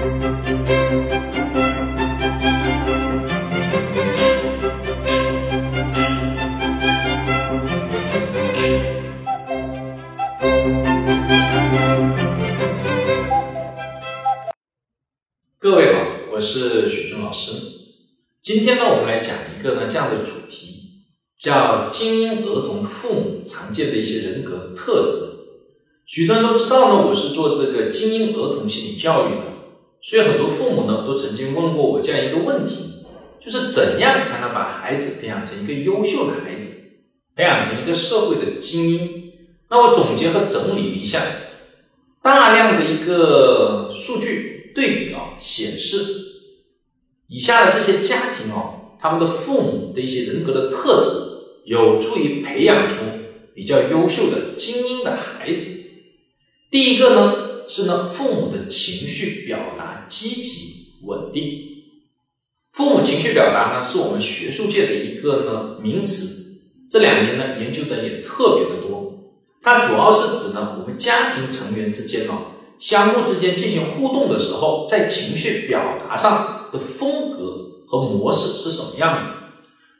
各位好，我是许军老师。今天呢，我们来讲一个呢这样的主题，叫精英儿童父母常见的一些人格特质。许多人都知道呢，我是做这个精英儿童心理教育的，所以很多父母呢都曾经问过我这样一个问题，就是怎样才能把孩子培养成一个优秀的孩子，培养成一个社会的精英？那我总结和整理了一下，大量的一个数据。对比啊，显示以下的这些家庭哦，他们的父母的一些人格的特质，有助于培养出比较优秀的精英的孩子。第一个呢是呢，父母的情绪表达积极稳定。父母情绪表达呢，是我们学术界的一个呢名词，这两年呢研究的也特别的多。它主要是指呢，我们家庭成员之间呢。相互之间进行互动的时候，在情绪表达上的风格和模式是什么样的？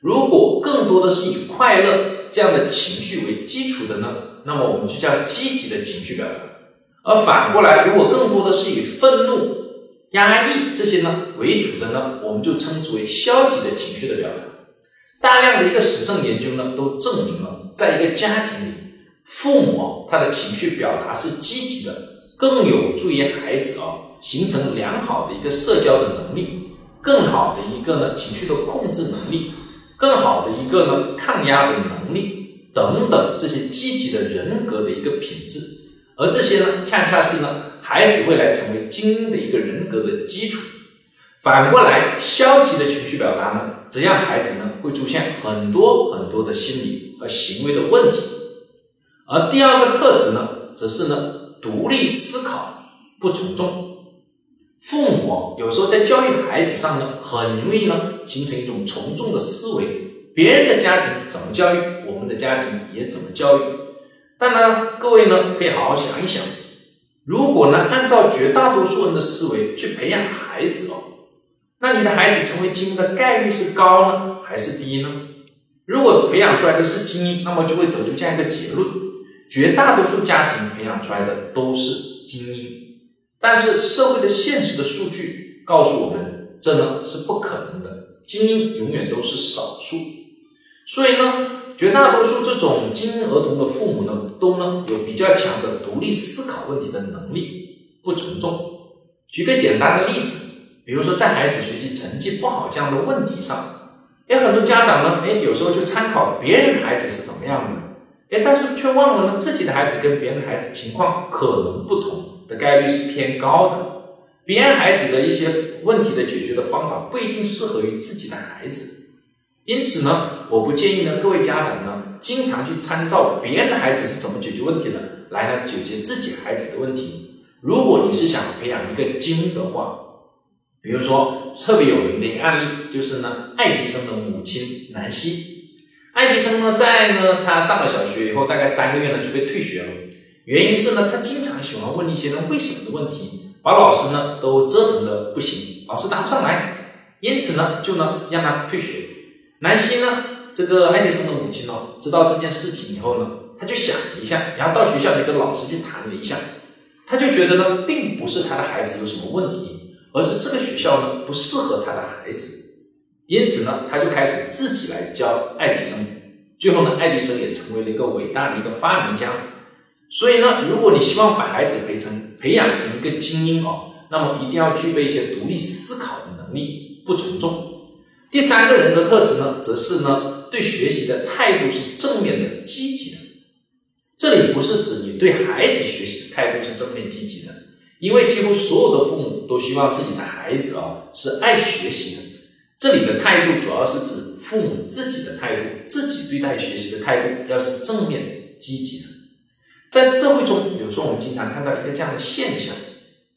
如果更多的是以快乐这样的情绪为基础的呢，那么我们就叫积极的情绪表达；而反过来，如果更多的是以愤怒、压抑这些呢为主的呢，我们就称之为消极的情绪的表达。大量的一个实证研究呢，都证明了，在一个家庭里，父母他的情绪表达是积极的。更有助于孩子啊形成良好的一个社交的能力，更好的一个呢情绪的控制能力，更好的一个呢抗压的能力等等这些积极的人格的一个品质，而这些呢恰恰是呢孩子未来成为精英的一个人格的基础。反过来，消极的情绪表达呢，则让孩子呢会出现很多很多的心理和行为的问题。而第二个特质呢，则是呢。独立思考，不从众。父母有时候在教育孩子上呢，很容易呢形成一种从众的思维。别人的家庭怎么教育，我们的家庭也怎么教育。但呢，各位呢可以好好想一想，如果呢按照绝大多数人的思维去培养孩子哦，那你的孩子成为精英的概率是高呢还是低呢？如果培养出来的是精英，那么就会得出这样一个结论。绝大多数家庭培养出来的都是精英，但是社会的现实的数据告诉我们，这呢是不可能的。精英永远都是少数，所以呢，绝大多数这种精英儿童的父母呢，都呢有比较强的独立思考问题的能力，不从众。举个简单的例子，比如说在孩子学习成绩不好这样的问题上，哎，很多家长呢，哎，有时候就参考别人孩子是什么样的。哎，但是却忘了呢，自己的孩子跟别人孩子情况可能不同的概率是偏高的。别人孩子的一些问题的解决的方法不一定适合于自己的孩子，因此呢，我不建议呢各位家长呢经常去参照别人的孩子是怎么解决问题的，来呢解决自己孩子的问题。如果你是想培养一个精英的话，比如说特别有名的一个案例就是呢爱迪生的母亲南希。爱迪生呢，在呢，他上了小学以后，大概三个月呢就被退学了。原因是呢，他经常喜欢问一些呢为什么的问题，把老师呢都折腾的不行，老师答不上来。因此呢，就呢让他退学。南希呢，这个爱迪生的母亲呢，知道这件事情以后呢，他就想了一下，然后到学校里跟老师去谈了一下，他就觉得呢，并不是他的孩子有什么问题，而是这个学校呢不适合他的孩子。因此呢，他就开始自己来教爱迪生。最后呢，爱迪生也成为了一个伟大的一个发明家。所以呢，如果你希望把孩子培成、培养成一个精英哦，那么一定要具备一些独立思考的能力，不从众。第三个人格特质呢，则是呢，对学习的态度是正面的、积极的。这里不是指你对孩子学习的态度是正面积极的，因为几乎所有的父母都希望自己的孩子啊是爱学习的。这里的态度主要是指父母自己的态度，自己对待学习的态度要是正面积极的。在社会中，有时候我们经常看到一个这样的现象，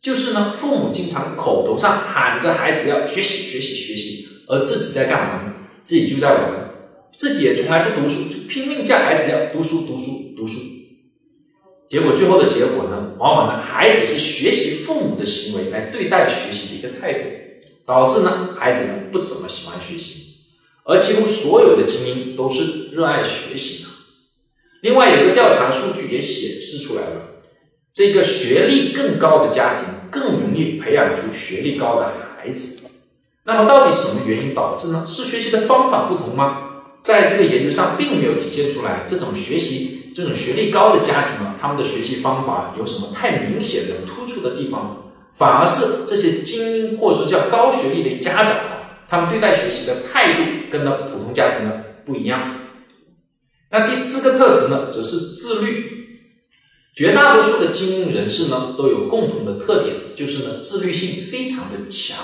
就是呢，父母经常口头上喊着孩子要学习学习学习，而自己在干嘛呢？自己就在玩，自己也从来不读书，就拼命叫孩子要读书读书读书。结果最后的结果呢，往往往呢孩子是学习父母的行为来对待学习的一个态度，导致呢孩子呢不怎么喜欢学习，而几乎所有的精英都是热爱学习的。另外有个调查数据也显示出来了，这个学历更高的家庭更容易培养出学历高的孩子。那么到底什么原因导致呢？是学习的方法不同吗？在这个研究上并没有体现出来，这种学习这种学历高的家庭啊，他们的学习方法有什么太明显的突出的地方？反而是这些精英或者说叫高学历的家长，他们对待学习的态度跟呢普通家庭呢不一样。那第四个特质呢，则是自律。绝大多数的精英人士呢，都有共同的特点，就是呢自律性非常的强。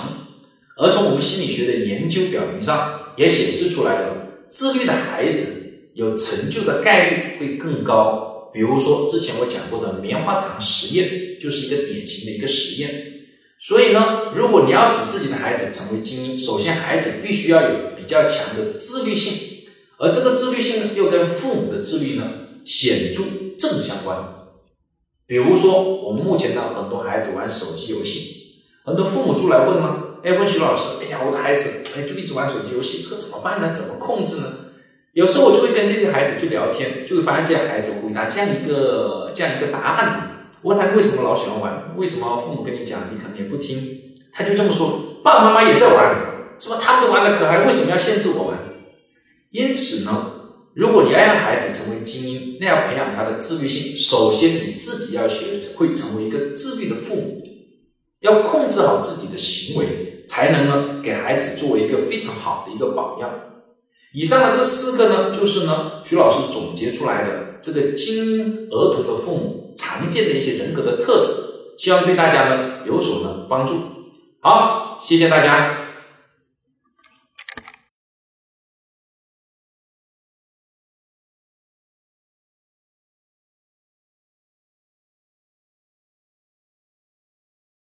而从我们心理学的研究表明上，也显示出来了，自律的孩子有成就的概率会更高。比如说之前我讲过的棉花糖实验，就是一个典型的一个实验。所以呢，如果你要使自己的孩子成为精英，首先孩子必须要有比较强的自律性。而这个自律性呢，又跟父母的自律呢显著正相关。比如说，我们目前呢，很多孩子玩手机游戏，很多父母就来问了，哎，问徐老师，哎呀，我的孩子，哎，就一直玩手机游戏，这个怎么办呢？怎么控制呢？有时候我就会跟这些孩子去聊天，就会发现这些孩子回答这样一个这样一个答案。问他为什么老喜欢玩？为什么父母跟你讲，你可能也不听？他就这么说，爸爸妈妈也在玩，是吧？他们都玩的可嗨，为什么要限制我玩？因此呢，如果你要让孩子成为精英，那要培养他的自律性。首先，你自己要学会成为一个自律的父母，要控制好自己的行为，才能呢给孩子作为一个非常好的一个榜样。以上的这四个呢，就是呢徐老师总结出来的这个精英儿童的父母常见的一些人格的特质，希望对大家呢有所呢帮助。好，谢谢大家。